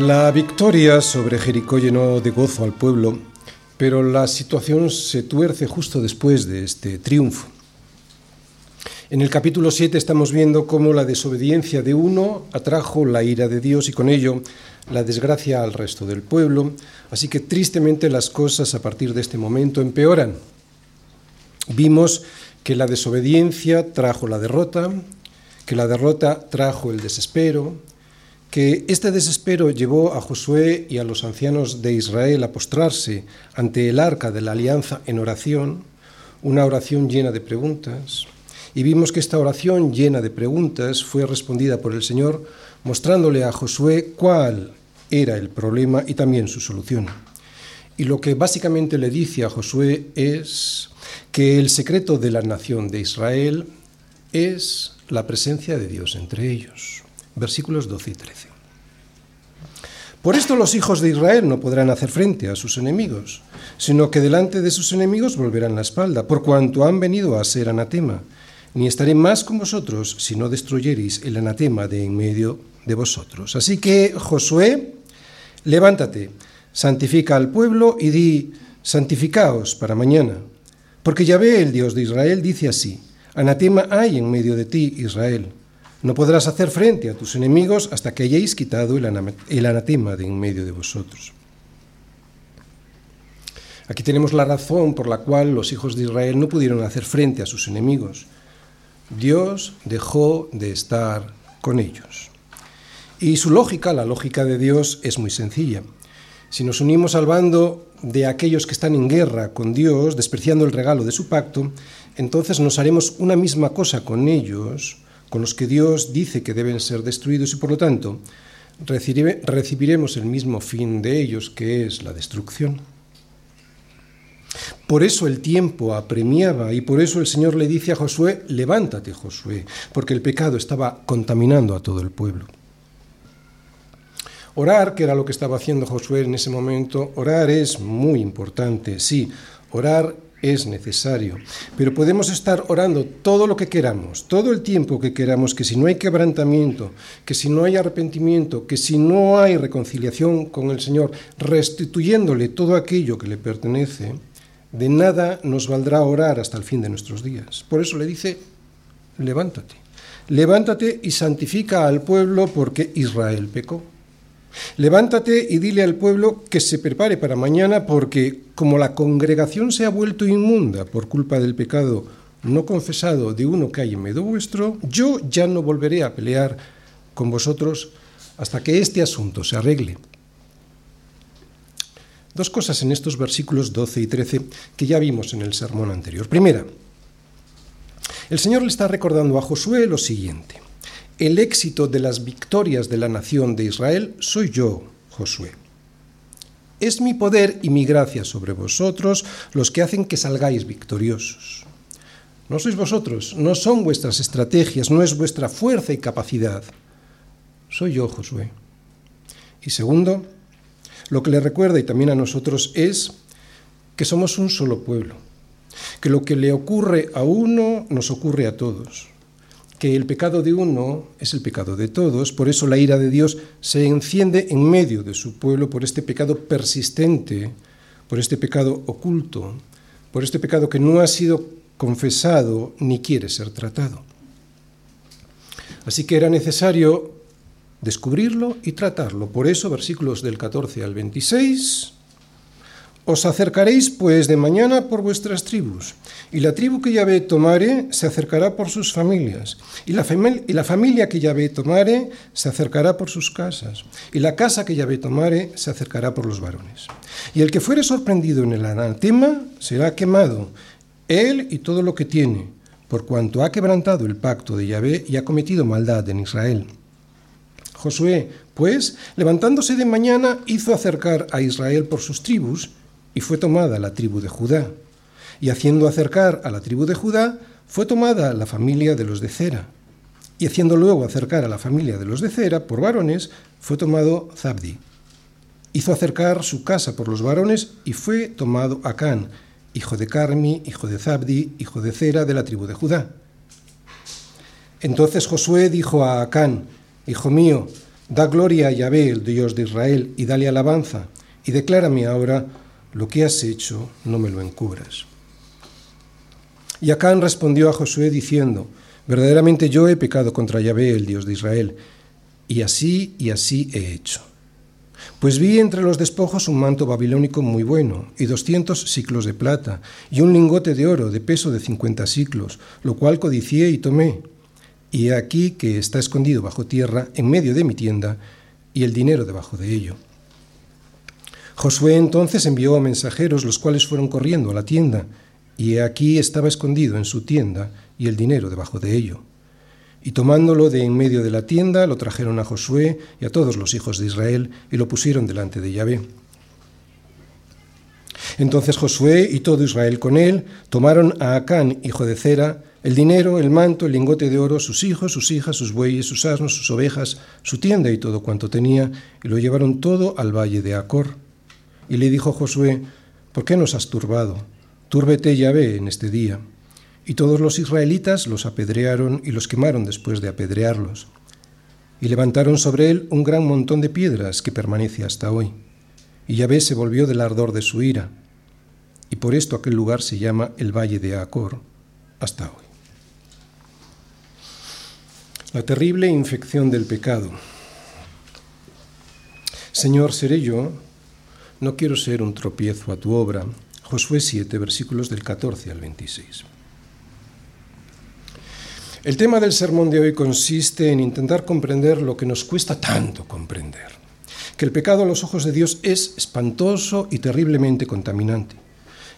La victoria sobre Jericó llenó de gozo al pueblo, pero la situación se tuerce justo después de este triunfo. En el capítulo 7 estamos viendo cómo la desobediencia de uno atrajo la ira de Dios y con ello la desgracia al resto del pueblo, así que tristemente las cosas a partir de este momento empeoran. Vimos que la desobediencia trajo la derrota, que la derrota trajo el desespero, que este desespero llevó a Josué y a los ancianos de Israel a postrarse ante el arca de la alianza en oración, una oración llena de preguntas, y vimos que esta oración llena de preguntas fue respondida por el Señor mostrándole a Josué cuál era el problema y también su solución. Y lo que básicamente le dice a Josué es que el secreto de la nación de Israel es la presencia de Dios entre ellos versículos 12 y 13. Por esto los hijos de Israel no podrán hacer frente a sus enemigos, sino que delante de sus enemigos volverán la espalda, por cuanto han venido a ser anatema. Ni estaré más con vosotros si no destruyereis el anatema de en medio de vosotros. Así que, Josué, levántate, santifica al pueblo y di, santificaos para mañana. Porque Yahvé, el Dios de Israel, dice así, anatema hay en medio de ti, Israel no podrás hacer frente a tus enemigos hasta que hayáis quitado el anatema de en medio de vosotros. Aquí tenemos la razón por la cual los hijos de Israel no pudieron hacer frente a sus enemigos. Dios dejó de estar con ellos. Y su lógica, la lógica de Dios, es muy sencilla. Si nos unimos al bando de aquellos que están en guerra con Dios, despreciando el regalo de su pacto, entonces nos haremos una misma cosa con ellos, con los que Dios dice que deben ser destruidos y por lo tanto recibiremos el mismo fin de ellos, que es la destrucción. Por eso el tiempo apremiaba y por eso el Señor le dice a Josué, levántate Josué, porque el pecado estaba contaminando a todo el pueblo. Orar, que era lo que estaba haciendo Josué en ese momento, orar es muy importante, sí, orar es necesario. Pero podemos estar orando todo lo que queramos, todo el tiempo que queramos, que si no hay quebrantamiento, que si no hay arrepentimiento, que si no hay reconciliación con el Señor, restituyéndole todo aquello que le pertenece, de nada nos valdrá orar hasta el fin de nuestros días. Por eso le dice, levántate, levántate y santifica al pueblo porque Israel pecó. Levántate y dile al pueblo que se prepare para mañana porque como la congregación se ha vuelto inmunda por culpa del pecado no confesado de uno que hay en medio vuestro, yo ya no volveré a pelear con vosotros hasta que este asunto se arregle. Dos cosas en estos versículos 12 y 13 que ya vimos en el sermón anterior. Primera, el Señor le está recordando a Josué lo siguiente el éxito de las victorias de la nación de Israel soy yo, Josué. Es mi poder y mi gracia sobre vosotros los que hacen que salgáis victoriosos. No sois vosotros, no son vuestras estrategias, no es vuestra fuerza y capacidad. Soy yo, Josué. Y segundo, lo que le recuerda y también a nosotros es que somos un solo pueblo, que lo que le ocurre a uno nos ocurre a todos que el pecado de uno es el pecado de todos, por eso la ira de Dios se enciende en medio de su pueblo por este pecado persistente, por este pecado oculto, por este pecado que no ha sido confesado ni quiere ser tratado. Así que era necesario descubrirlo y tratarlo. Por eso, versículos del 14 al 26, os acercaréis pues de mañana por vuestras tribus, y la tribu que Yahvé tomare se acercará por sus familias, y la, y la familia que Yahvé tomare se acercará por sus casas, y la casa que Yahvé tomare se acercará por los varones. Y el que fuere sorprendido en el anatema será quemado, él y todo lo que tiene, por cuanto ha quebrantado el pacto de Yahvé y ha cometido maldad en Israel. Josué, pues, levantándose de mañana, hizo acercar a Israel por sus tribus, y fue tomada la tribu de Judá. Y haciendo acercar a la tribu de Judá, fue tomada la familia de los de Cera. Y haciendo luego acercar a la familia de los de Cera por varones, fue tomado Zabdi. Hizo acercar su casa por los varones y fue tomado Acán, hijo de Carmi, hijo de Zabdi, hijo de Cera de la tribu de Judá. Entonces Josué dijo a Acán, Hijo mío, Da gloria a Yahvé, el Dios de Israel, y dale alabanza, y declárame ahora lo que has hecho, no me lo encubras. Y Acán respondió a Josué diciendo, verdaderamente yo he pecado contra Yahvé, el Dios de Israel, y así y así he hecho. Pues vi entre los despojos un manto babilónico muy bueno, y doscientos ciclos de plata, y un lingote de oro de peso de cincuenta ciclos, lo cual codicié y tomé. Y he aquí que está escondido bajo tierra, en medio de mi tienda, y el dinero debajo de ello. Josué entonces envió a mensajeros, los cuales fueron corriendo a la tienda, y aquí estaba escondido en su tienda, y el dinero debajo de ello. Y tomándolo de en medio de la tienda, lo trajeron a Josué y a todos los hijos de Israel, y lo pusieron delante de Yahvé. Entonces Josué y todo Israel con él tomaron a Acán, hijo de Cera, el dinero, el manto, el lingote de oro, sus hijos, sus hijas, sus bueyes, sus asnos, sus ovejas, su tienda y todo cuanto tenía, y lo llevaron todo al valle de Acor. Y le dijo Josué, ¿por qué nos has turbado? Túrbete Yahvé en este día. Y todos los israelitas los apedrearon y los quemaron después de apedrearlos. Y levantaron sobre él un gran montón de piedras que permanece hasta hoy. Y Yahvé se volvió del ardor de su ira. Y por esto aquel lugar se llama el Valle de Acor hasta hoy. La terrible infección del pecado. Señor, seré yo, no quiero ser un tropiezo a tu obra. Josué 7, versículos del 14 al 26. El tema del sermón de hoy consiste en intentar comprender lo que nos cuesta tanto comprender, que el pecado a los ojos de Dios es espantoso y terriblemente contaminante,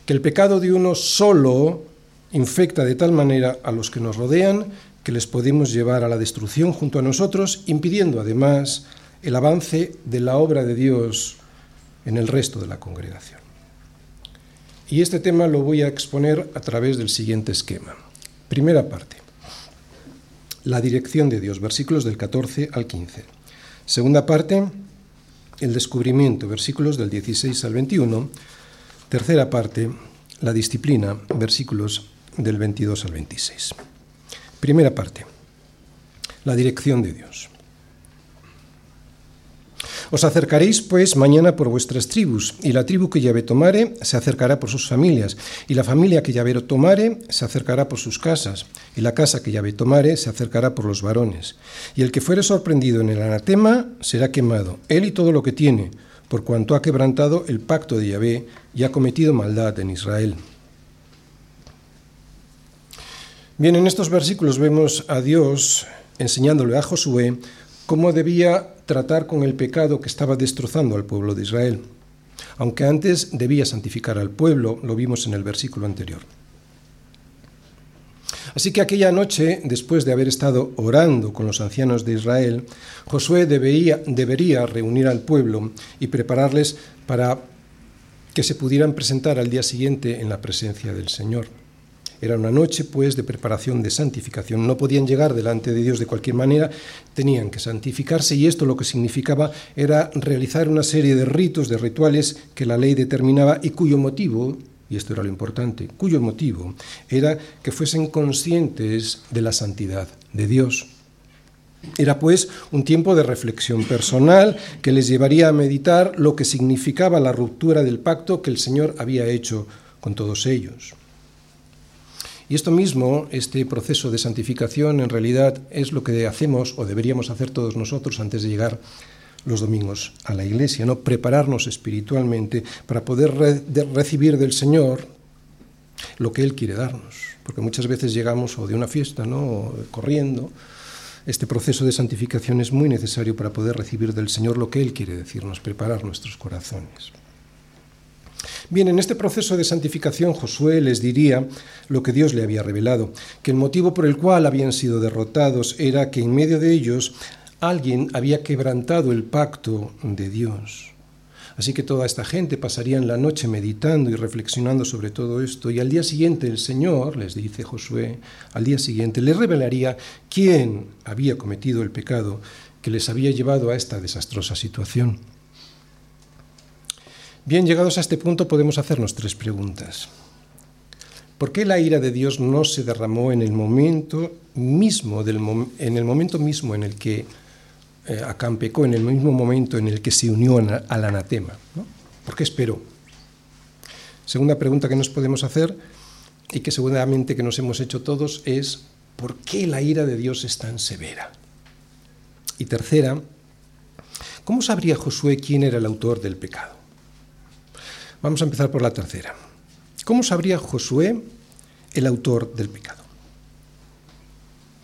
que el pecado de uno solo infecta de tal manera a los que nos rodean que les podemos llevar a la destrucción junto a nosotros, impidiendo además el avance de la obra de Dios en el resto de la congregación. Y este tema lo voy a exponer a través del siguiente esquema. Primera parte la dirección de Dios, versículos del 14 al 15. Segunda parte, el descubrimiento, versículos del 16 al 21. Tercera parte, la disciplina, versículos del 22 al 26. Primera parte, la dirección de Dios. Os acercaréis, pues, mañana por vuestras tribus, y la tribu que Yahvé tomare se acercará por sus familias, y la familia que Yahvé tomare se acercará por sus casas, y la casa que Yahvé tomare se acercará por los varones. Y el que fuere sorprendido en el anatema será quemado, él y todo lo que tiene, por cuanto ha quebrantado el pacto de Yahvé y ha cometido maldad en Israel. Bien, en estos versículos vemos a Dios enseñándole a Josué cómo debía tratar con el pecado que estaba destrozando al pueblo de Israel, aunque antes debía santificar al pueblo, lo vimos en el versículo anterior. Así que aquella noche, después de haber estado orando con los ancianos de Israel, Josué debería, debería reunir al pueblo y prepararles para que se pudieran presentar al día siguiente en la presencia del Señor. Era una noche, pues, de preparación, de santificación. No podían llegar delante de Dios de cualquier manera, tenían que santificarse y esto lo que significaba era realizar una serie de ritos, de rituales que la ley determinaba y cuyo motivo, y esto era lo importante, cuyo motivo era que fuesen conscientes de la santidad de Dios. Era pues un tiempo de reflexión personal que les llevaría a meditar lo que significaba la ruptura del pacto que el Señor había hecho con todos ellos. Y esto mismo, este proceso de santificación, en realidad es lo que hacemos o deberíamos hacer todos nosotros antes de llegar los domingos a la iglesia, ¿no? Prepararnos espiritualmente para poder recibir del Señor lo que Él quiere darnos. Porque muchas veces llegamos o de una fiesta, ¿no? corriendo. Este proceso de santificación es muy necesario para poder recibir del Señor lo que Él quiere decirnos, preparar nuestros corazones. Bien, en este proceso de santificación Josué les diría lo que Dios le había revelado, que el motivo por el cual habían sido derrotados era que en medio de ellos alguien había quebrantado el pacto de Dios. Así que toda esta gente pasaría la noche meditando y reflexionando sobre todo esto y al día siguiente el Señor, les dice Josué, al día siguiente les revelaría quién había cometido el pecado que les había llevado a esta desastrosa situación. Bien, llegados a este punto podemos hacernos tres preguntas. ¿Por qué la ira de Dios no se derramó en el momento mismo, en el momento mismo en el que eh, Acán pecó en el mismo momento en el que se unió al anatema. ¿Por qué esperó? Segunda pregunta que nos podemos hacer y que seguramente que nos hemos hecho todos es ¿por qué la ira de Dios es tan severa? Y tercera, ¿cómo sabría Josué quién era el autor del pecado? Vamos a empezar por la tercera. ¿Cómo sabría Josué el autor del pecado?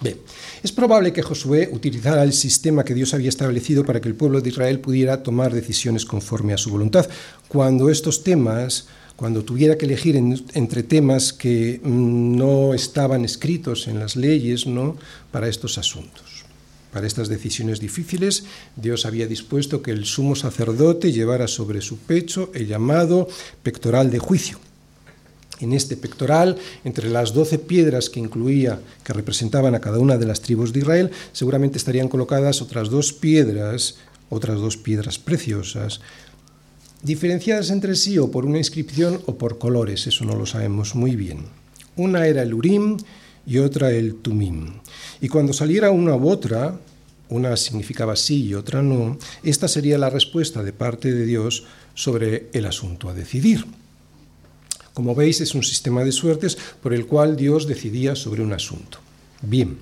Bien, es probable que Josué utilizara el sistema que Dios había establecido para que el pueblo de Israel pudiera tomar decisiones conforme a su voluntad. Cuando estos temas, cuando tuviera que elegir entre temas que mm, no estaban escritos en las leyes, ¿no? para estos asuntos. Para estas decisiones difíciles, Dios había dispuesto que el sumo sacerdote llevara sobre su pecho el llamado pectoral de juicio en este pectoral, entre las doce piedras que incluía, que representaban a cada una de las tribus de Israel, seguramente estarían colocadas otras dos piedras, otras dos piedras preciosas, diferenciadas entre sí o por una inscripción o por colores, eso no lo sabemos muy bien. Una era el Urim y otra el Tumim. Y cuando saliera una u otra, una significaba sí y otra no, esta sería la respuesta de parte de Dios sobre el asunto a decidir. Como veis, es un sistema de suertes por el cual Dios decidía sobre un asunto. Bien,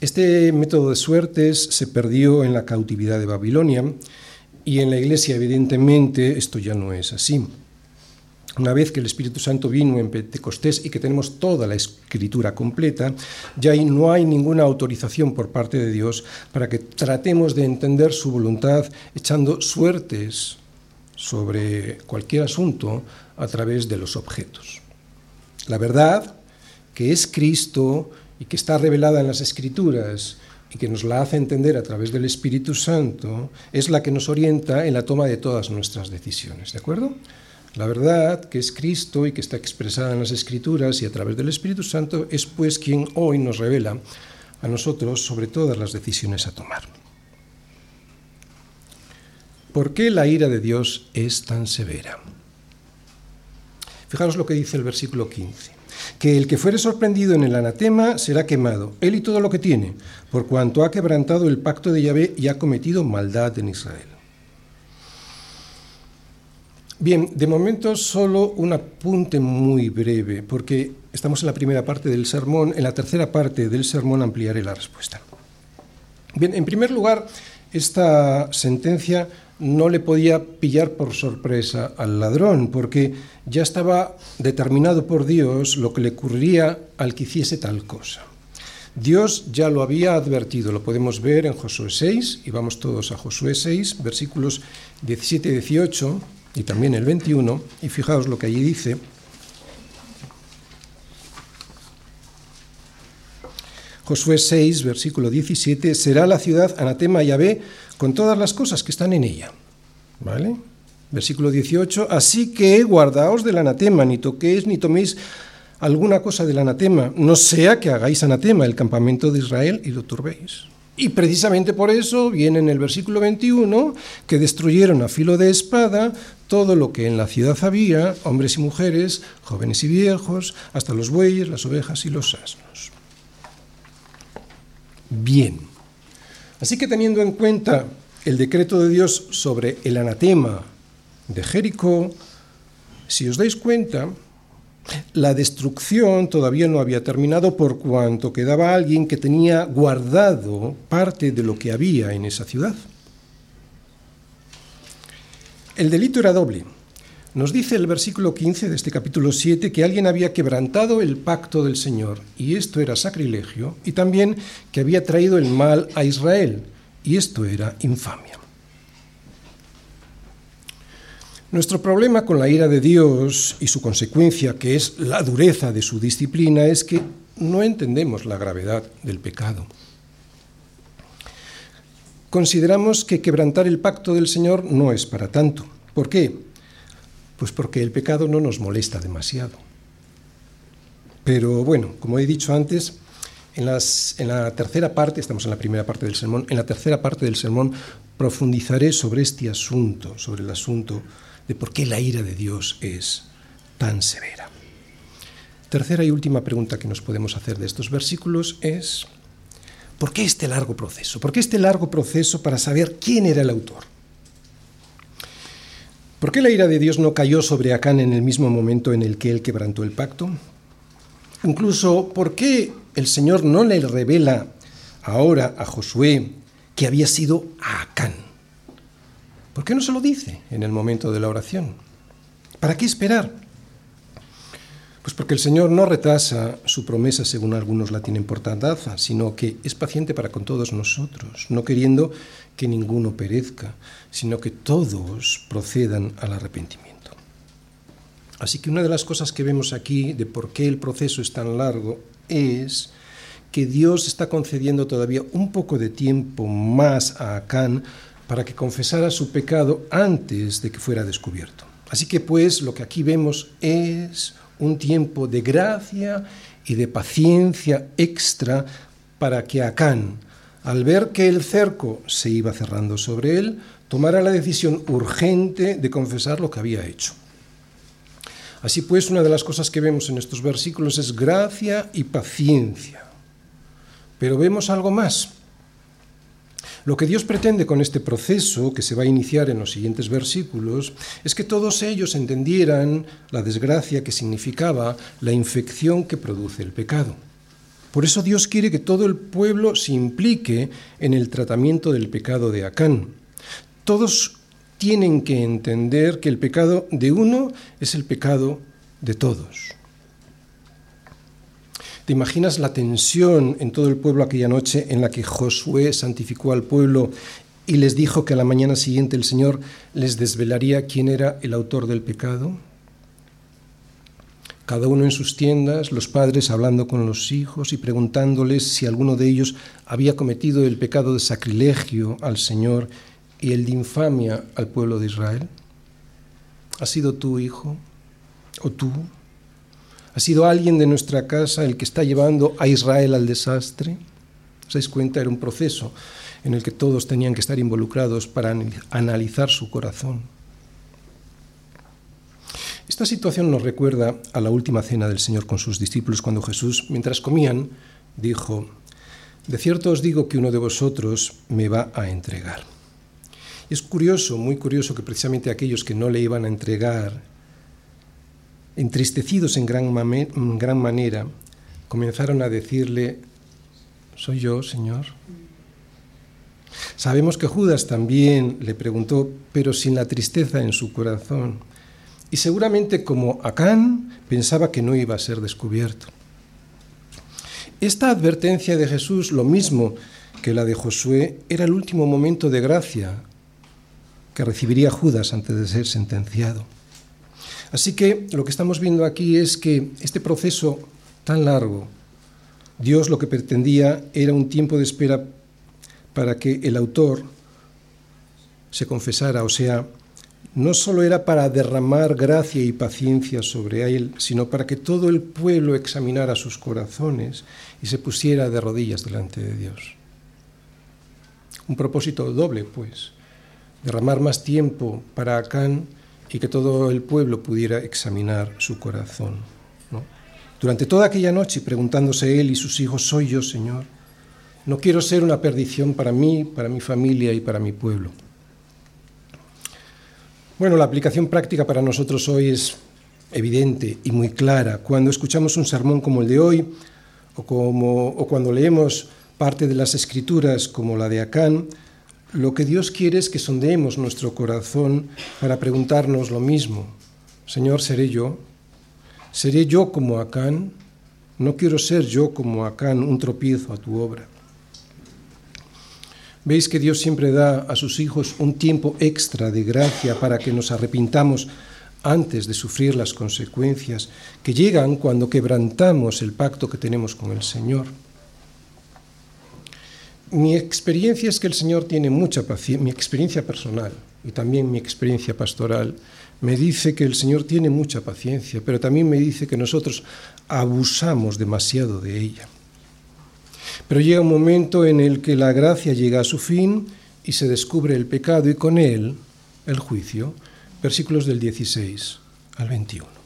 este método de suertes se perdió en la cautividad de Babilonia y en la iglesia evidentemente esto ya no es así. Una vez que el Espíritu Santo vino en Pentecostés y que tenemos toda la escritura completa, ya no hay ninguna autorización por parte de Dios para que tratemos de entender su voluntad echando suertes sobre cualquier asunto a través de los objetos. La verdad, que es Cristo y que está revelada en las Escrituras y que nos la hace entender a través del Espíritu Santo, es la que nos orienta en la toma de todas nuestras decisiones, ¿de acuerdo? La verdad, que es Cristo y que está expresada en las Escrituras y a través del Espíritu Santo, es pues quien hoy nos revela a nosotros sobre todas las decisiones a tomar. ¿Por qué la ira de Dios es tan severa? Fijaros lo que dice el versículo 15. Que el que fuere sorprendido en el anatema será quemado, él y todo lo que tiene, por cuanto ha quebrantado el pacto de Yahvé y ha cometido maldad en Israel. Bien, de momento solo un apunte muy breve, porque estamos en la primera parte del sermón, en la tercera parte del sermón ampliaré la respuesta. Bien, en primer lugar, esta sentencia no le podía pillar por sorpresa al ladrón, porque ya estaba determinado por Dios lo que le ocurriría al que hiciese tal cosa. Dios ya lo había advertido, lo podemos ver en Josué 6, y vamos todos a Josué 6, versículos 17 y 18, y también el 21, y fijaos lo que allí dice. Josué 6, versículo 17, será la ciudad anatema Yahvé con todas las cosas que están en ella. ¿Vale? Versículo 18, así que guardaos del anatema, ni toquéis ni toméis alguna cosa del anatema, no sea que hagáis anatema el campamento de Israel y lo turbéis. Y precisamente por eso viene en el versículo 21 que destruyeron a filo de espada todo lo que en la ciudad había, hombres y mujeres, jóvenes y viejos, hasta los bueyes, las ovejas y los asnos. Bien. Así que teniendo en cuenta el decreto de Dios sobre el anatema de Jericó, si os dais cuenta, la destrucción todavía no había terminado por cuanto quedaba alguien que tenía guardado parte de lo que había en esa ciudad. El delito era doble. Nos dice el versículo 15 de este capítulo 7 que alguien había quebrantado el pacto del Señor, y esto era sacrilegio, y también que había traído el mal a Israel, y esto era infamia. Nuestro problema con la ira de Dios y su consecuencia, que es la dureza de su disciplina, es que no entendemos la gravedad del pecado. Consideramos que quebrantar el pacto del Señor no es para tanto. ¿Por qué? Pues porque el pecado no nos molesta demasiado. Pero bueno, como he dicho antes, en, en, la tercera parte, estamos en la primera parte del sermón, en la tercera parte del sermón profundizaré sobre este asunto, sobre el asunto de por qué la ira de Dios es tan severa. Tercera y última pregunta que nos podemos hacer de estos versículos es, ¿Por qué este largo proceso? ¿Por qué este largo proceso para saber quién era el autor? ¿Por qué la ira de Dios no cayó sobre Acán en el mismo momento en el que él quebrantó el pacto? Incluso, ¿por qué el Señor no le revela ahora a Josué que había sido a Acán? ¿Por qué no se lo dice en el momento de la oración? ¿Para qué esperar? Pues porque el Señor no retrasa su promesa según algunos la tienen por tardanza, sino que es paciente para con todos nosotros, no queriendo que ninguno perezca, sino que todos procedan al arrepentimiento. Así que una de las cosas que vemos aquí de por qué el proceso es tan largo es que Dios está concediendo todavía un poco de tiempo más a Acán para que confesara su pecado antes de que fuera descubierto. Así que pues lo que aquí vemos es un tiempo de gracia y de paciencia extra para que Acán, al ver que el cerco se iba cerrando sobre él, tomara la decisión urgente de confesar lo que había hecho. Así pues, una de las cosas que vemos en estos versículos es gracia y paciencia. Pero vemos algo más. Lo que Dios pretende con este proceso que se va a iniciar en los siguientes versículos es que todos ellos entendieran la desgracia que significaba la infección que produce el pecado. Por eso Dios quiere que todo el pueblo se implique en el tratamiento del pecado de Acán. Todos tienen que entender que el pecado de uno es el pecado de todos. ¿Te imaginas la tensión en todo el pueblo aquella noche en la que Josué santificó al pueblo y les dijo que a la mañana siguiente el Señor les desvelaría quién era el autor del pecado? Cada uno en sus tiendas, los padres hablando con los hijos y preguntándoles si alguno de ellos había cometido el pecado de sacrilegio al Señor y el de infamia al pueblo de Israel. ¿Ha sido tu hijo o tú ¿Ha sido alguien de nuestra casa el que está llevando a Israel al desastre? ¿Os dais cuenta? Era un proceso en el que todos tenían que estar involucrados para analizar su corazón. Esta situación nos recuerda a la última cena del Señor con sus discípulos cuando Jesús, mientras comían, dijo, De cierto os digo que uno de vosotros me va a entregar. Es curioso, muy curioso, que precisamente aquellos que no le iban a entregar entristecidos en gran, manera, comenzaron a decirle, ¿soy yo, Señor? Sabemos que Judas también le preguntó, pero sin la tristeza en su corazón. Y seguramente como Acán pensaba que no iba a ser descubierto. Esta advertencia de Jesús, lo mismo que la de Josué, era el último momento de gracia que recibiría Judas antes de ser sentenciado. Así que lo que estamos viendo aquí es que este proceso tan largo, Dios lo que pretendía era un tiempo de espera para que el autor se confesara, o sea, no solo era para derramar gracia y paciencia sobre él, sino para que todo el pueblo examinara sus corazones y se pusiera de rodillas delante de Dios. Un propósito doble, pues, derramar más tiempo para Acán y que todo el pueblo pudiera examinar su corazón. Durante toda aquella noche, preguntándose él y sus hijos, ¿soy yo, Señor? No quiero ser una perdición para mí, para mi familia y para mi pueblo. Bueno, la aplicación práctica para nosotros hoy es evidente y muy clara. Cuando escuchamos un sermón como el de hoy, o, como, o cuando leemos parte de las escrituras como la de Acán, lo que Dios quiere es que sondeemos nuestro corazón para preguntarnos lo mismo. Señor, ¿seré yo? ¿Seré yo como Acán? No quiero ser yo como Acán, un tropiezo a tu obra. Veis que Dios siempre da a sus hijos un tiempo extra de gracia para que nos arrepintamos antes de sufrir las consecuencias que llegan cuando quebrantamos el pacto que tenemos con el Señor. Mi experiencia es que el Señor tiene mucha paciencia, mi experiencia personal y también mi experiencia pastoral me dice que el Señor tiene mucha paciencia, pero también me dice que nosotros abusamos demasiado de ella. Pero llega un momento en el que la gracia llega a su fin y se descubre el pecado y con él el juicio. Versículos del 16 al 21.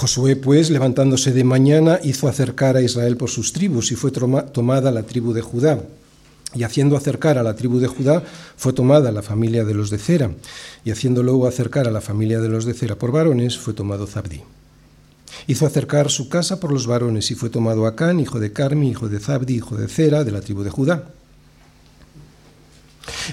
Josué, pues, levantándose de mañana, hizo acercar a Israel por sus tribus y fue tomada la tribu de Judá. Y haciendo acercar a la tribu de Judá, fue tomada la familia de los de Cera. Y haciendo luego acercar a la familia de los de Cera por varones, fue tomado Zabdi. Hizo acercar su casa por los varones y fue tomado Acán, hijo de Carmi, hijo de Zabdi, hijo de Cera, de la tribu de Judá.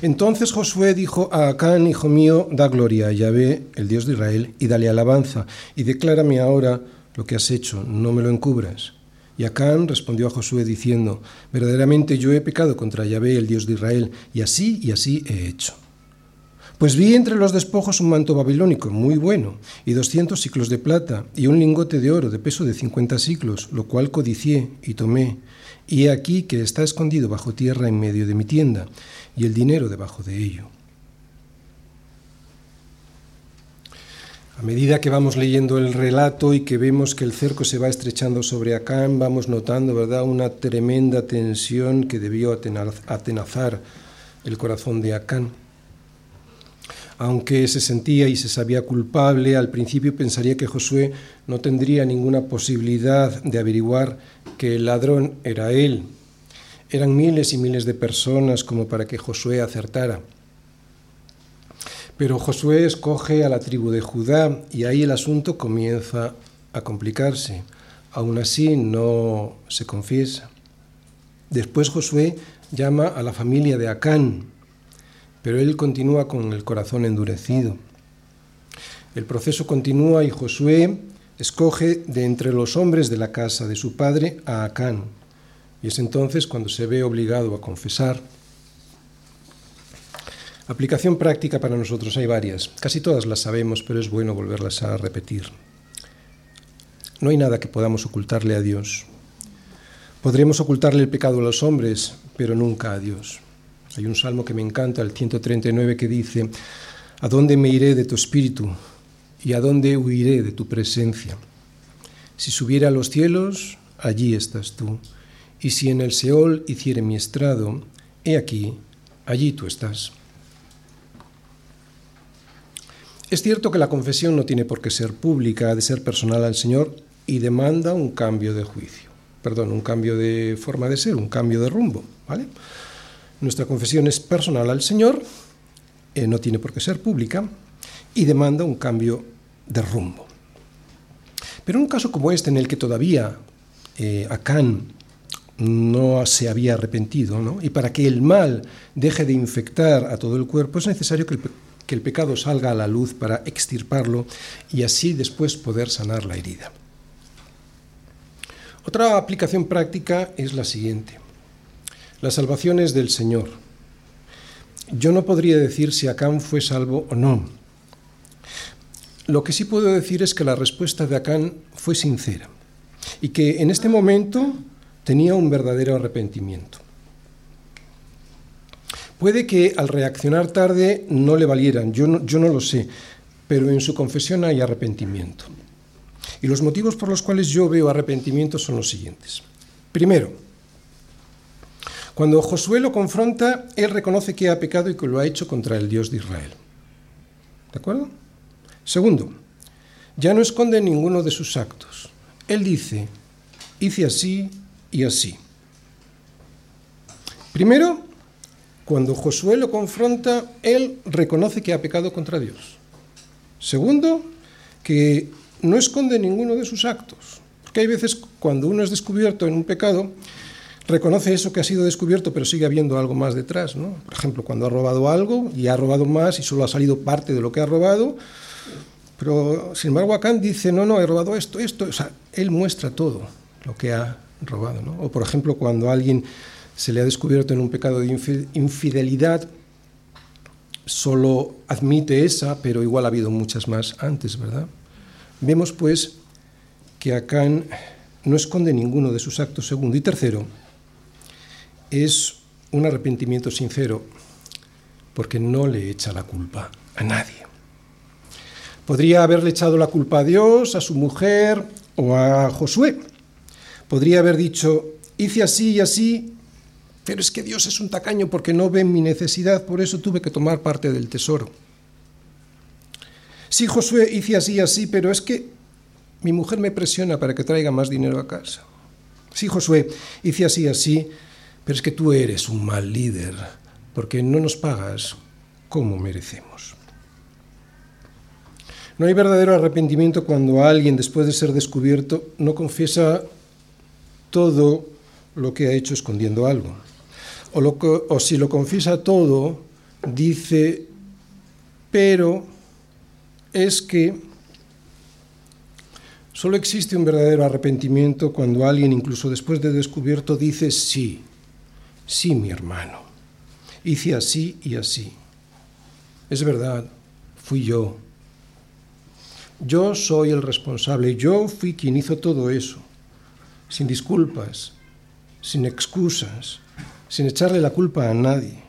Entonces Josué dijo a Acán, hijo mío, da gloria a Yahvé, el Dios de Israel, y dale alabanza, y declárame ahora lo que has hecho, no me lo encubras. Y Acán respondió a Josué diciendo, verdaderamente yo he pecado contra Yahvé, el Dios de Israel, y así y así he hecho. Pues vi entre los despojos un manto babilónico muy bueno, y doscientos ciclos de plata, y un lingote de oro de peso de cincuenta ciclos, lo cual codicié y tomé. Y he aquí que está escondido bajo tierra en medio de mi tienda, y el dinero debajo de ello. A medida que vamos leyendo el relato y que vemos que el cerco se va estrechando sobre Acán, vamos notando, ¿verdad?, una tremenda tensión que debió atenazar el corazón de Acán. Aunque se sentía y se sabía culpable, al principio pensaría que Josué no tendría ninguna posibilidad de averiguar que el ladrón era él. Eran miles y miles de personas como para que Josué acertara. Pero Josué escoge a la tribu de Judá y ahí el asunto comienza a complicarse. Aún así no se confiesa. Después Josué llama a la familia de Acán, pero él continúa con el corazón endurecido. El proceso continúa y Josué escoge de entre los hombres de la casa de su padre a Acán. Y es entonces cuando se ve obligado a confesar Aplicación práctica para nosotros hay varias. Casi todas las sabemos, pero es bueno volverlas a repetir. No hay nada que podamos ocultarle a Dios. Podremos ocultarle el pecado a los hombres, pero nunca a Dios. Hay un salmo que me encanta, el 139, que dice, ¿A dónde me iré de tu espíritu? ¿Y a dónde huiré de tu presencia? Si subiera a los cielos, allí estás tú. Y si en el Seol hiciere mi estrado, he aquí, allí tú estás. Es cierto que la confesión no tiene por qué ser pública, ha de ser personal al Señor y demanda un cambio de juicio, perdón, un cambio de forma de ser, un cambio de rumbo, ¿vale? Nuestra confesión es personal al Señor, eh, no tiene por qué ser pública y demanda un cambio de rumbo. Pero en un caso como este, en el que todavía eh, Acán no se había arrepentido, ¿no? y para que el mal deje de infectar a todo el cuerpo, es necesario que el que el pecado salga a la luz para extirparlo y así después poder sanar la herida. Otra aplicación práctica es la siguiente. La salvación es del Señor. Yo no podría decir si Acán fue salvo o no. Lo que sí puedo decir es que la respuesta de Acán fue sincera y que en este momento tenía un verdadero arrepentimiento. Puede que al reaccionar tarde no le valieran, yo no, lo sé, pero en su confesión hay arrepentimiento. Y los motivos por los cuales yo veo arrepentimiento son los siguientes. Primero, cuando Josué lo confronta, él reconoce que ha pecado y que lo ha hecho contra el Dios de Israel. ¿De acuerdo? Segundo, ya no esconde ninguno de sus actos. Él dice, hice así y así. Primero, cuando Josué lo confronta, él reconoce que ha pecado contra Dios. Segundo, que no esconde ninguno de sus actos. Porque hay veces cuando uno es descubierto en un pecado, reconoce eso que ha sido descubierto, pero sigue habiendo algo más detrás. ¿no? Por ejemplo, cuando ha robado algo y ha robado más y solo ha salido parte de lo que ha robado, pero sin embargo Acán dice, no, no, he robado esto, esto. O sea, él muestra todo lo que ha robado. O por ejemplo, cuando alguien se le ha descubierto en un pecado de infidelidad, solo admite esa, pero igual ha habido muchas más antes, ¿verdad? Vemos pues que Acán no esconde ninguno de sus actos. Segundo y tercero, es un arrepentimiento sincero, porque no le echa la culpa a nadie. Podría haberle echado la culpa a Dios, a su mujer o a Josué. Podría haber dicho, hice así y así pero es que Dios es un tacaño porque no ve mi necesidad, por eso tuve que tomar parte del tesoro. Sí, Josué hice así, así, pero es que Mi mujer me presiona para que traiga más dinero a casa. Sí, Josué, hice así, así, pero es que tú eres un mal líder, porque no nos pagas como merecemos. No hay verdadero arrepentimiento cuando alguien, después de ser descubierto, no confiesa todo lo que ha hecho escondiendo algo. O, si lo confiesa todo, dice, pero es que Solo existe un verdadero arrepentimiento cuando alguien, incluso después de descubierto, dice sí, sí, mi hermano. Hice así y así. Es verdad, fui yo. Yo soy el responsable, yo fui quien hizo todo eso, sin disculpas, sin excusas, sin echarle la culpa a nadie.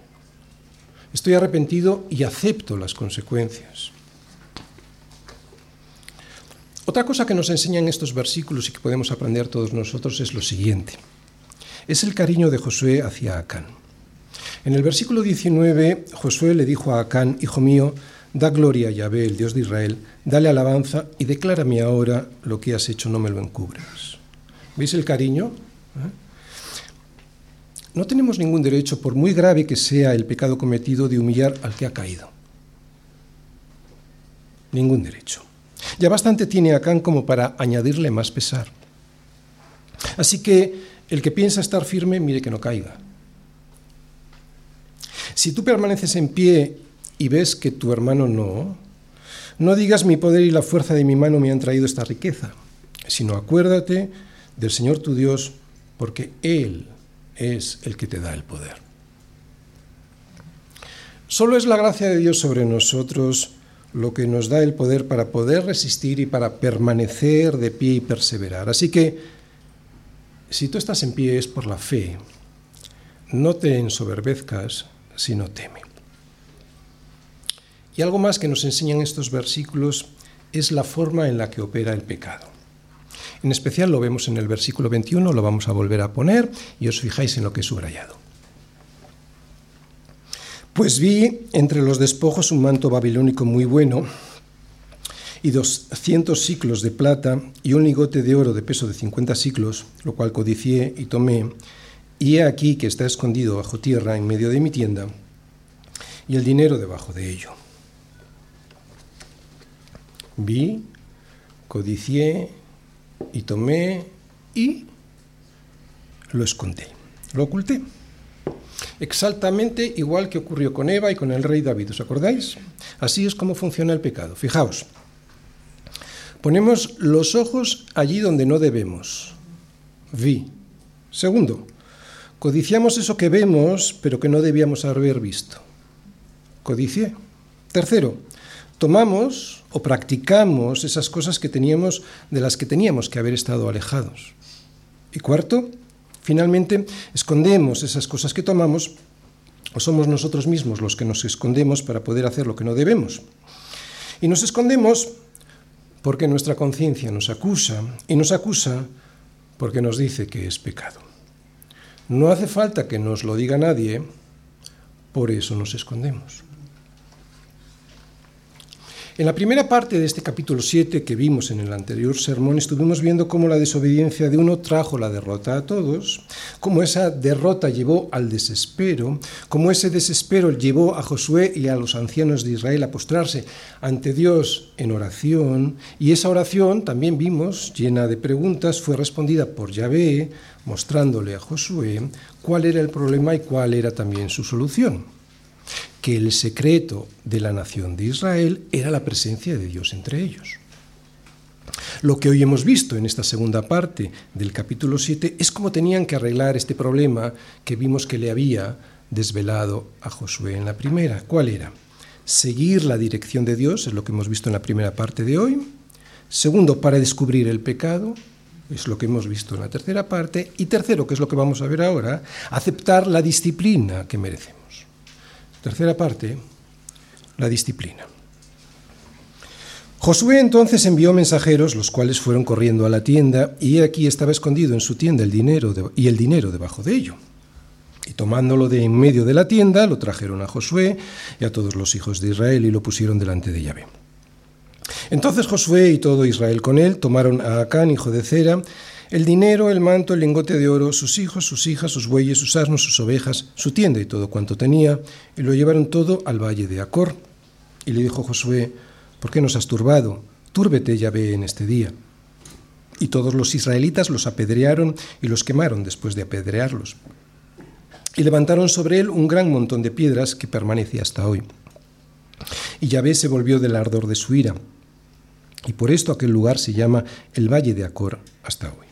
Estoy arrepentido y acepto las consecuencias. Otra cosa que nos enseñan estos versículos y que podemos aprender todos nosotros es lo siguiente. Es el cariño de Josué hacia Acán. En el versículo 19, Josué le dijo a Acán, Hijo mío, da gloria a Yahvé, el Dios de Israel, dale alabanza y declárame ahora lo que has hecho, no me lo encubras. ¿Veis el cariño? ¿Eh? No tenemos ningún derecho, por muy grave que sea el pecado cometido, de humillar al que ha caído. Ningún derecho. Ya bastante tiene Acán como para añadirle más pesar. Así que el que piensa estar firme, mire que no caiga. Si tú permaneces en pie y ves que tu hermano no, no digas mi poder y la fuerza de mi mano me han traído esta riqueza, sino acuérdate del Señor tu Dios, porque Él es el que te da el poder. Solo es la gracia de Dios sobre nosotros lo que nos da el poder para poder resistir y para permanecer de pie y perseverar. Así que, si tú estás en pie es por la fe, no te ensoberbezcas, sino teme. Y algo más que nos enseñan estos versículos es la forma en la que opera el pecado. En especial lo vemos en el versículo 21, lo vamos a volver a poner y os fijáis en lo que he subrayado. Pues vi entre los despojos un manto babilónico muy bueno y doscientos ciclos de plata y un ligote de oro de peso de cincuenta ciclos, lo cual codicié y tomé, y he aquí que está escondido bajo tierra en medio de mi tienda, y el dinero debajo de ello. Vi, codicié y tomé y lo escondí, lo oculté. Exactamente igual que ocurrió con Eva y con el rey David, ¿os acordáis? Así es como funciona el pecado. Fijaos, ponemos los ojos allí donde no debemos. Vi. Segundo, codiciamos eso que vemos, pero que no debíamos haber visto. Codicié. Tercero, tomamos o practicamos esas cosas que teníamos de las que teníamos que haber estado alejados. Y cuarto, Finalmente, escondemos esas cosas que tomamos o somos nosotros mismos los que nos escondemos para poder hacer lo que no debemos. Y nos escondemos porque nuestra conciencia nos acusa y nos acusa porque nos dice que es pecado. No hace falta que nos lo diga nadie, por eso nos escondemos. En la primera parte de este capítulo 7 que vimos en el anterior sermón estuvimos viendo cómo la desobediencia de uno trajo la derrota a todos, cómo esa derrota llevó al desespero, cómo ese desespero llevó a Josué y a los ancianos de Israel a postrarse ante Dios en oración, y esa oración también vimos, llena de preguntas, fue respondida por Yahvé, mostrándole a Josué cuál era el problema y cuál era también su solución que el secreto de la nación de Israel era la presencia de Dios entre ellos. Lo que hoy hemos visto en esta segunda parte del capítulo 7 es cómo tenían que arreglar este problema que vimos que le había desvelado a Josué en la primera. ¿Cuál era? Seguir la dirección de Dios, es lo que hemos visto en la primera parte de hoy. Segundo, para descubrir el pecado, es lo que hemos visto en la tercera parte. Y tercero, que es lo que vamos a ver ahora, aceptar la disciplina que merecemos. Tercera parte, la disciplina. Josué entonces envió mensajeros, los cuales fueron corriendo a la tienda, y aquí estaba escondido en su tienda el dinero y el dinero debajo de ello. Y tomándolo de en medio de la tienda, lo trajeron a Josué y a todos los hijos de Israel y lo pusieron delante de Yahvé. Entonces Josué y todo Israel con él tomaron a Acán, hijo de Cera, el dinero, el manto, el lingote de oro, sus hijos, sus hijas, sus bueyes, sus asnos, sus ovejas, su tienda y todo cuanto tenía, y lo llevaron todo al valle de Acor. Y le dijo Josué, ¿por qué nos has turbado? Túrbete, ve en este día. Y todos los israelitas los apedrearon y los quemaron después de apedrearlos. Y levantaron sobre él un gran montón de piedras que permanece hasta hoy. Y Yahvé se volvió del ardor de su ira. Y por esto aquel lugar se llama el Valle de Acor hasta hoy.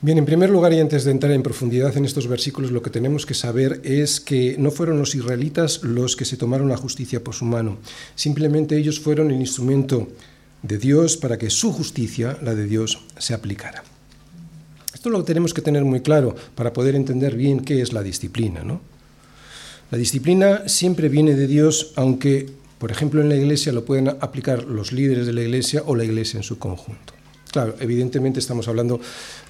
Bien, en primer lugar y antes de entrar en profundidad en estos versículos, lo que tenemos que saber es que no fueron los israelitas los que se tomaron la justicia por su mano, simplemente ellos fueron el instrumento de Dios para que su justicia, la de Dios, se aplicara. Esto lo tenemos que tener muy claro para poder entender bien qué es la disciplina. ¿no? La disciplina siempre viene de Dios, aunque, por ejemplo, en la iglesia lo pueden aplicar los líderes de la iglesia o la iglesia en su conjunto. Claro, evidentemente estamos hablando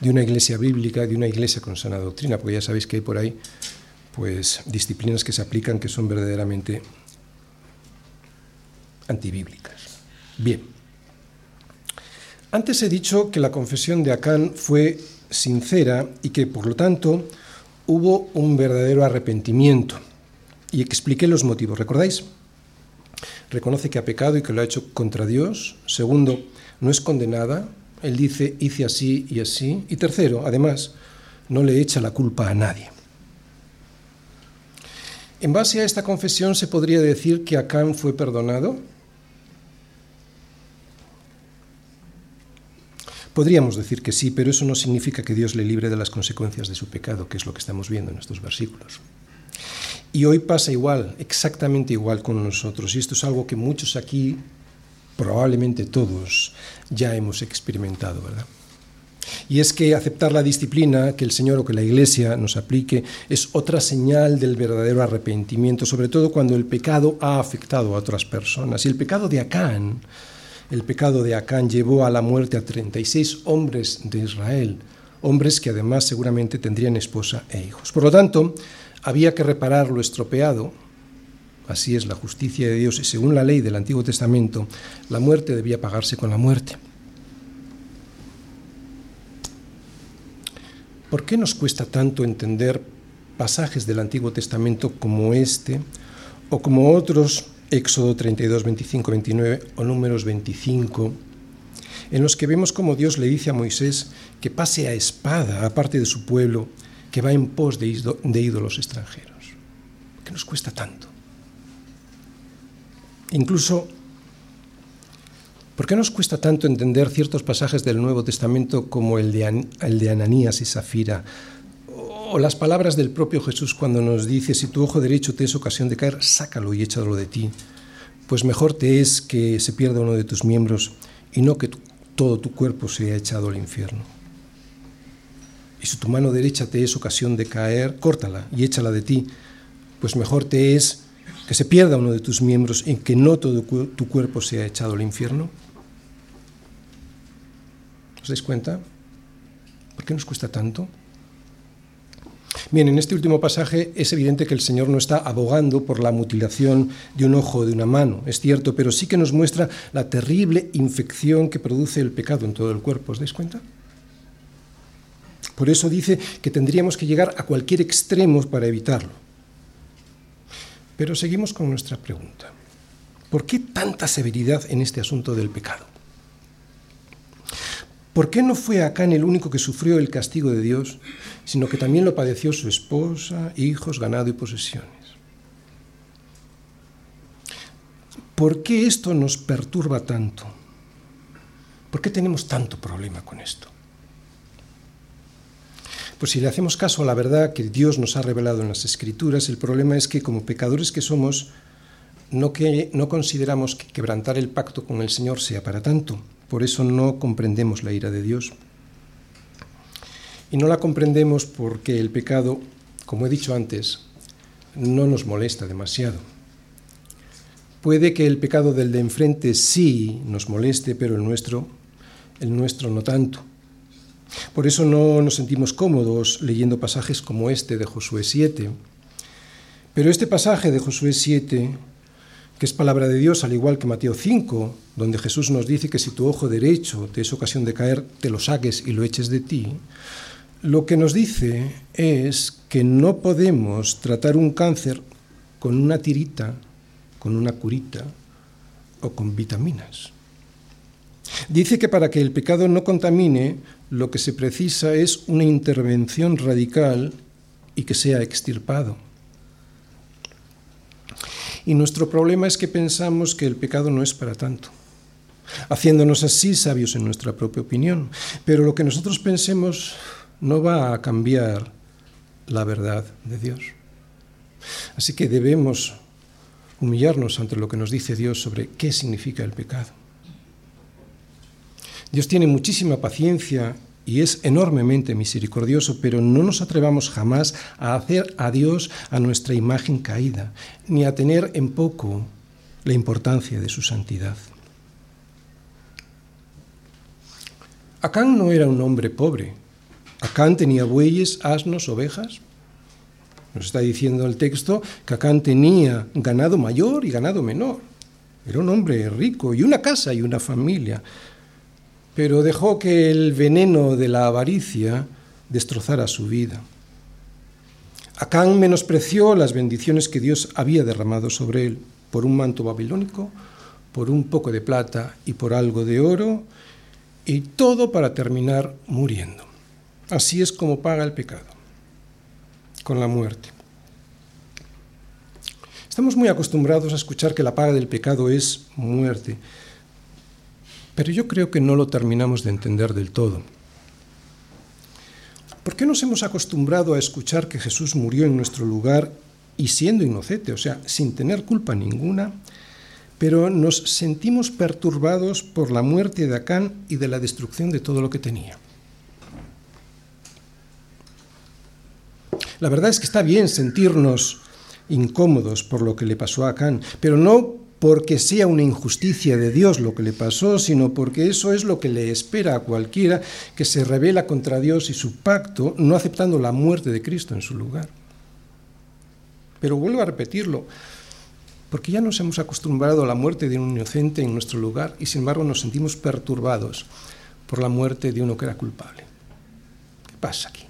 de una iglesia bíblica, de una iglesia con sana doctrina, porque ya sabéis que hay por ahí pues disciplinas que se aplican que son verdaderamente antibíblicas. Bien. Antes he dicho que la confesión de Acán fue sincera y que por lo tanto hubo un verdadero arrepentimiento. Y expliqué los motivos, ¿recordáis? Reconoce que ha pecado y que lo ha hecho contra Dios. Segundo, no es condenada, él dice, hice así y así. Y tercero, además, no le echa la culpa a nadie. En base a esta confesión se podría decir que Acán fue perdonado. Podríamos decir que sí, pero eso no significa que Dios le libre de las consecuencias de su pecado, que es lo que estamos viendo en estos versículos. Y hoy pasa igual, exactamente igual con nosotros. Y esto es algo que muchos aquí probablemente todos ya hemos experimentado, ¿verdad? Y es que aceptar la disciplina que el Señor o que la Iglesia nos aplique es otra señal del verdadero arrepentimiento, sobre todo cuando el pecado ha afectado a otras personas. Y el pecado de Acán, el pecado de Acán llevó a la muerte a 36 hombres de Israel, hombres que además seguramente tendrían esposa e hijos. Por lo tanto, había que reparar lo estropeado, Así es la justicia de Dios y según la ley del Antiguo Testamento, la muerte debía pagarse con la muerte. ¿Por qué nos cuesta tanto entender pasajes del Antiguo Testamento como este o como otros, Éxodo 32, 25, 29 o números 25, en los que vemos como Dios le dice a Moisés que pase a espada a parte de su pueblo que va en pos de ídolos extranjeros? ¿Por qué nos cuesta tanto? Incluso, ¿por qué nos cuesta tanto entender ciertos pasajes del Nuevo Testamento como el de, Ananías y Zafira? O las palabras del propio Jesús cuando nos dice, si tu ojo derecho te es ocasión de caer, sácalo y échalo de ti. Pues mejor te es que se pierda uno de tus miembros y no que todo tu cuerpo sea echado al infierno. Y si tu mano derecha te es ocasión de caer, córtala y échala de ti, pues mejor te es que se pierda uno de tus miembros y que no todo tu cuerpo sea echado al infierno? ¿Os dais cuenta? ¿Por qué nos cuesta tanto? Bien, en este último pasaje es evidente que el Señor no está abogando por la mutilación de un ojo o de una mano, es cierto, pero sí que nos muestra la terrible infección que produce el pecado en todo el cuerpo. ¿Os dais cuenta? Por eso dice que tendríamos que llegar a cualquier extremo para evitarlo. Pero seguimos con nuestra pregunta. ¿Por qué tanta severidad en este asunto del pecado? ¿Por qué no fue Acán el único que sufrió el castigo de Dios, sino que también lo padeció su esposa, hijos, ganado y posesiones? ¿Por qué esto nos perturba tanto? ¿Por qué tenemos tanto problema con esto? Pues si le hacemos caso a la verdad que Dios nos ha revelado en las Escrituras, el problema es que como pecadores que somos, no, que, no consideramos que quebrantar el pacto con el Señor sea para tanto. Por eso no comprendemos la ira de Dios. Y no la comprendemos porque el pecado, como he dicho antes, no nos molesta demasiado. Puede que el pecado del de enfrente sí nos moleste, pero el nuestro, el nuestro no tanto. Por eso no nos sentimos cómodos leyendo pasajes como este de Josué 7. Pero este pasaje de Josué 7 que es palabra de Dios, al igual que Mateo 5, donde Jesús nos dice que si tu ojo derecho te es ocasión de caer, te lo saques y lo eches de ti, lo que nos dice es que no podemos tratar un cáncer con una tirita, con una curita o con vitaminas. Dice que para que el pecado no contamine, lo que se precisa es una intervención radical y que sea extirpado. Y nuestro problema es que pensamos que el pecado no es para tanto, haciéndonos así sabios en nuestra propia opinión. Pero lo que nosotros pensemos no va a cambiar la verdad de Dios. Así que debemos humillarnos ante lo que nos dice Dios sobre qué significa el pecado. Dios tiene muchísima paciencia y es enormemente misericordioso, pero no nos atrevamos jamás a hacer a Dios a nuestra imagen caída, ni a tener en poco la importancia de su santidad. Acán no era un hombre pobre. Acán tenía bueyes, asnos, ovejas. Nos está diciendo el texto que Acán tenía ganado mayor y ganado menor. Era un hombre rico y una casa y una familia pero dejó que el veneno de la avaricia destrozara su vida. Acán menospreció las bendiciones que Dios había derramado sobre él por un manto babilónico, por un poco de plata y por algo de oro, y todo para terminar muriendo. Así es como paga el pecado, con la muerte. Estamos muy acostumbrados a escuchar que la paga del pecado es muerte, pero yo creo que no lo terminamos de entender del todo. ¿Por qué nos hemos acostumbrado a escuchar que Jesús murió en nuestro lugar y siendo inocente, o sea, sin tener culpa ninguna, pero nos sentimos perturbados por la muerte de Acán y de la destrucción de todo lo que tenía? La verdad es que está bien sentirnos incómodos por lo que le pasó a Acán, pero no porque sea una injusticia de Dios lo que le pasó, sino porque eso es lo que le espera a cualquiera que se revela contra Dios y su pacto, no aceptando la muerte de Cristo en su lugar. Pero vuelvo a repetirlo, porque ya nos hemos acostumbrado a la muerte de un inocente en nuestro lugar y sin embargo nos sentimos perturbados por la muerte de uno que era culpable. ¿Qué pasa aquí?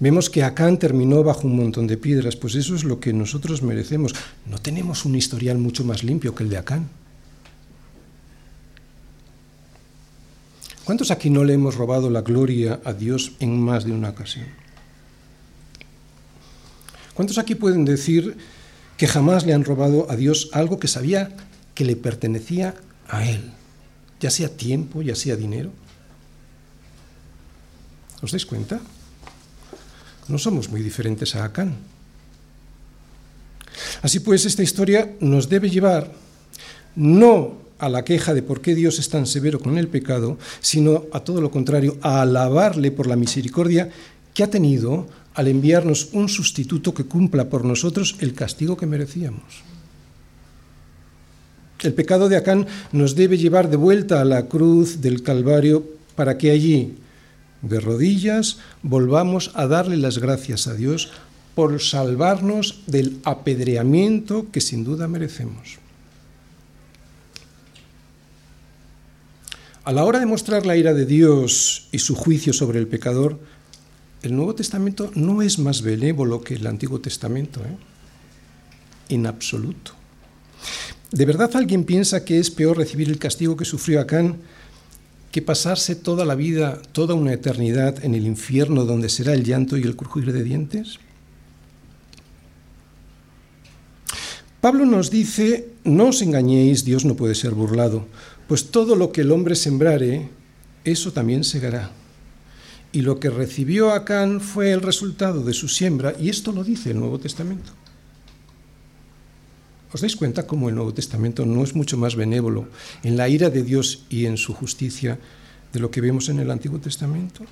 Vemos que Acán terminó bajo un montón de piedras, pues eso es lo que nosotros merecemos. No tenemos un historial mucho más limpio que el de Acán. ¿Cuántos aquí no le hemos robado la gloria a Dios en más de una ocasión? ¿Cuántos aquí pueden decir que jamás le han robado a Dios algo que sabía que le pertenecía a Él? Ya sea tiempo, ya sea dinero. ¿Os dais cuenta? No somos muy diferentes a Acán. Así pues, esta historia nos debe llevar no a la queja de por qué Dios es tan severo con el pecado, sino a todo lo contrario, a alabarle por la misericordia que ha tenido al enviarnos un sustituto que cumpla por nosotros el castigo que merecíamos. El pecado de Acán nos debe llevar de vuelta a la cruz del Calvario para que allí, de rodillas, volvamos a darle las gracias a Dios por salvarnos del apedreamiento que sin duda merecemos. A la hora de mostrar la ira de Dios y su juicio sobre el pecador, el Nuevo Testamento no es más benévolo que el Antiguo Testamento, ¿eh? en absoluto. ¿De verdad alguien piensa que es peor recibir el castigo que sufrió Acán que pasarse toda la vida, toda una eternidad en el infierno donde será el llanto y el crujir de dientes? Pablo nos dice, no os engañéis, Dios no puede ser burlado, pues todo lo que el hombre sembrare, eso también segará. Y lo que recibió Acán fue el resultado de su siembra, y esto lo dice el Nuevo Testamento. ¿Os dais cuenta cómo el Nuevo Testamento no es mucho más benévolo en la ira de Dios y en su justicia de lo que vemos en el Antiguo Testamento?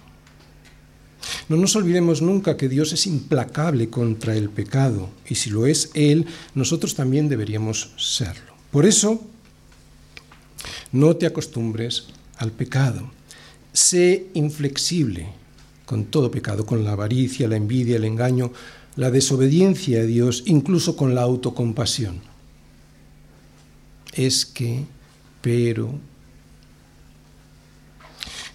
No nos olvidemos nunca que Dios es implacable contra el pecado y si lo es Él, nosotros también deberíamos serlo. Por eso, no te acostumbres al pecado. Sé inflexible con todo pecado, con la avaricia, la envidia, el engaño. La desobediencia a Dios, incluso con la autocompasión. Es que, pero,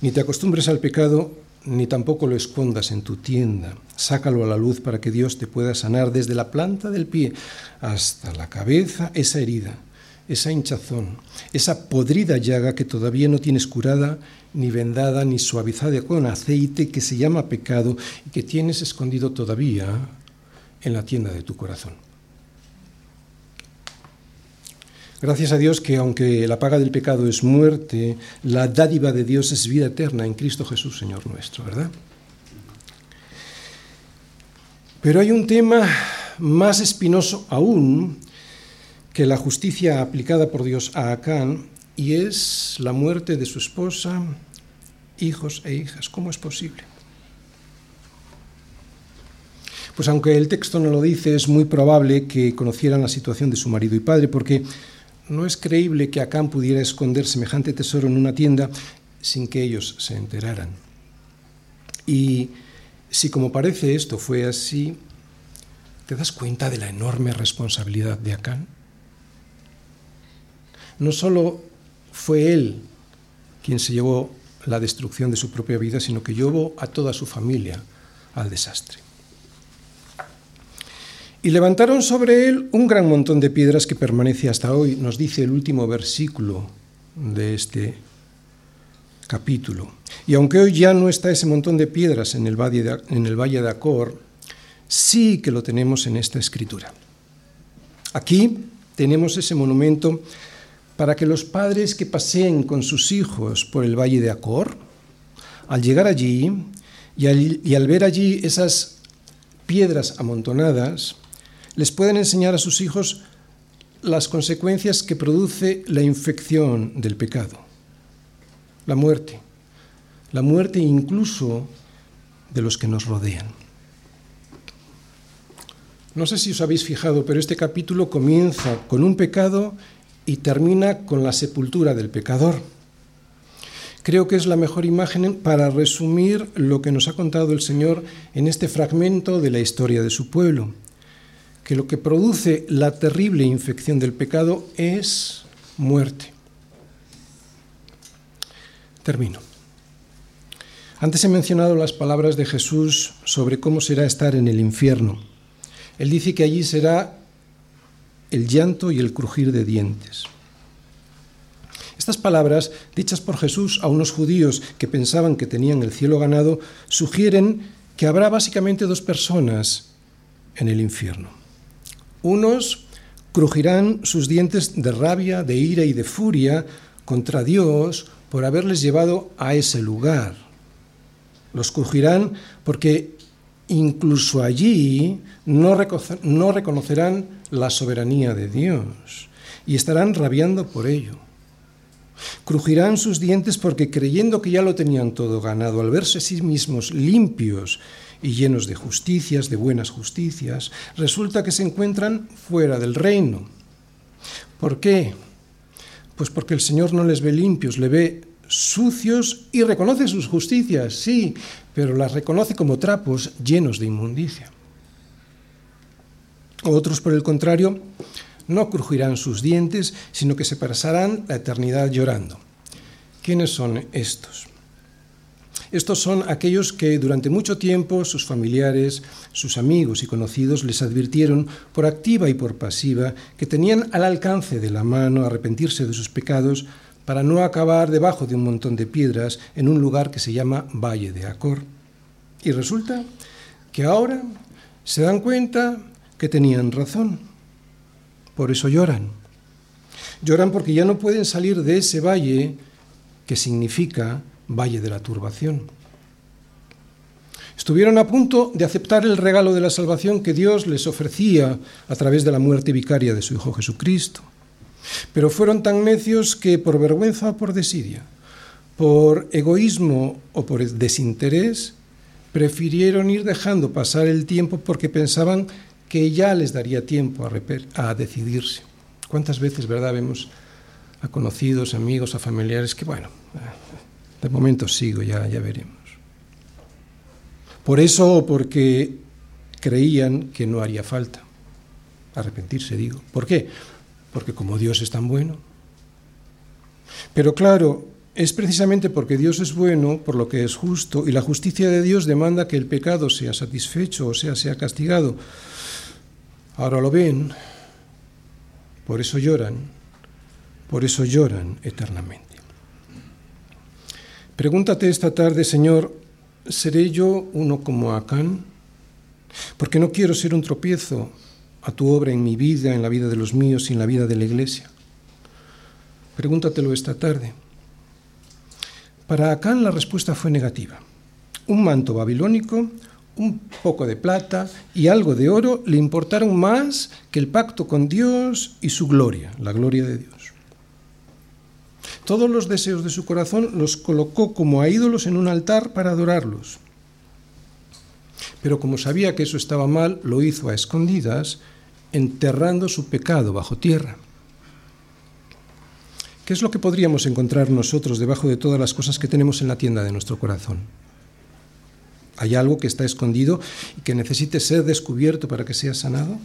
ni te acostumbres al pecado, ni tampoco lo escondas en tu tienda. Sácalo a la luz para que Dios te pueda sanar desde la planta del pie hasta la cabeza esa herida, esa hinchazón, esa podrida llaga que todavía no tienes curada, ni vendada, ni suavizada con aceite que se llama pecado y que tienes escondido todavía en la tienda de tu corazón. Gracias a Dios que aunque la paga del pecado es muerte, la dádiva de Dios es vida eterna en Cristo Jesús, Señor nuestro, ¿verdad? Pero hay un tema más espinoso aún que la justicia aplicada por Dios a Acán y es la muerte de su esposa, hijos e hijas. ¿Cómo es posible? Pues aunque el texto no lo dice, es muy probable que conocieran la situación de su marido y padre, porque no es creíble que Acán pudiera esconder semejante tesoro en una tienda sin que ellos se enteraran. Y si como parece esto fue así, ¿te das cuenta de la enorme responsabilidad de Acán? No solo fue él quien se llevó la destrucción de su propia vida, sino que llevó a toda su familia al desastre. Y levantaron sobre él un gran montón de piedras que permanece hasta hoy, nos dice el último versículo de este capítulo. Y aunque hoy ya no está ese montón de piedras en el valle de, en el valle de Acor, sí que lo tenemos en esta escritura. Aquí tenemos ese monumento para que los padres que paseen con sus hijos por el valle de Acor, al llegar allí y al, y al ver allí esas piedras amontonadas, les pueden enseñar a sus hijos las consecuencias que produce la infección del pecado, la muerte, la muerte incluso de los que nos rodean. No sé si os habéis fijado, pero este capítulo comienza con un pecado y termina con la sepultura del pecador. Creo que es la mejor imagen para resumir lo que nos ha contado el Señor en este fragmento de la historia de su pueblo que lo que produce la terrible infección del pecado es muerte. Termino. Antes he mencionado las palabras de Jesús sobre cómo será estar en el infierno. Él dice que allí será el llanto y el crujir de dientes. Estas palabras, dichas por Jesús a unos judíos que pensaban que tenían el cielo ganado, sugieren que habrá básicamente dos personas en el infierno. Unos crujirán sus dientes de rabia, de ira y de furia contra Dios por haberles llevado a ese lugar. Los crujirán porque incluso allí no, reconocerán la soberanía de Dios y estarán rabiando por ello. Crujirán sus dientes porque creyendo que ya lo tenían todo ganado, al verse a sí mismos limpios y llenos de justicias, de buenas justicias, resulta que se encuentran fuera del reino. ¿Por qué? Pues porque el Señor no les ve limpios, le ve sucios y reconoce sus justicias, sí, pero las reconoce como trapos llenos de inmundicia. Otros, por el contrario, no crujirán sus dientes, sino que se pasarán la eternidad llorando. ¿Quiénes son estos? Estos son aquellos que durante mucho tiempo sus familiares, sus amigos y conocidos les advirtieron por activa y por pasiva que tenían al alcance de la mano arrepentirse de sus pecados para no acabar debajo de un montón de piedras en un lugar que se llama Valle de Acor. Y resulta que ahora se dan cuenta que tenían razón. Por eso lloran. Lloran porque ya no pueden salir de ese valle que significa valle de la turbación. Estuvieron a punto de aceptar el regalo de la salvación que Dios les ofrecía a través de la muerte vicaria de su Hijo Jesucristo. Pero fueron tan necios que por vergüenza o por desidia, por egoísmo o por desinterés, prefirieron ir dejando pasar el tiempo porque pensaban que ya les daría tiempo a, a decidirse. ¿Cuántas veces, verdad, vemos a conocidos, amigos, a familiares que, bueno, de momento sigo, ya, ya veremos. Por eso, porque creían que no haría falta. Arrepentirse, digo. ¿Por qué? Porque como Dios es tan bueno. Pero claro, es precisamente porque Dios es bueno, por lo que es justo, y la justicia de Dios demanda que el pecado sea satisfecho, o sea, sea castigado. Ahora lo ven, por eso lloran, por eso lloran eternamente. Pregúntate esta tarde, Señor, ¿seré yo uno como Acán? Porque no quiero ser un tropiezo a tu obra en mi vida, en la vida de los míos y en la vida de la iglesia. Pregúntatelo esta tarde. Para Acán la respuesta fue negativa. Un manto babilónico, un poco de plata y algo de oro le importaron más que el pacto con Dios y su gloria, la gloria de Dios. Todos los deseos de su corazón los colocó como a ídolos en un altar para adorarlos. Pero como sabía que eso estaba mal, lo hizo a escondidas, enterrando su pecado bajo tierra. ¿Qué es lo que podríamos encontrar nosotros debajo de todas las cosas que tenemos en la tienda de nuestro corazón? ¿Hay algo que está escondido y que necesite ser descubierto para que sea sanado?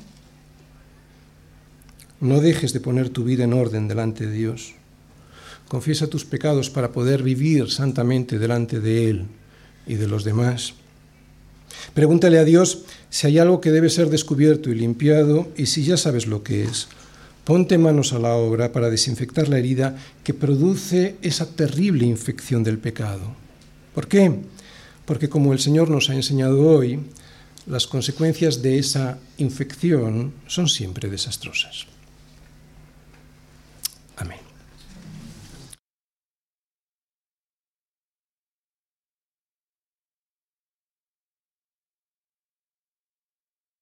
No dejes de poner tu vida en orden delante de Dios. Confiesa tus pecados para poder vivir santamente delante de Él y de los demás. Pregúntale a Dios si hay algo que debe ser descubierto y limpiado y si ya sabes lo que es. Ponte manos a la obra para desinfectar la herida que produce esa terrible infección del pecado. ¿Por qué? Porque como el Señor nos ha enseñado hoy, las consecuencias de esa infección son siempre desastrosas.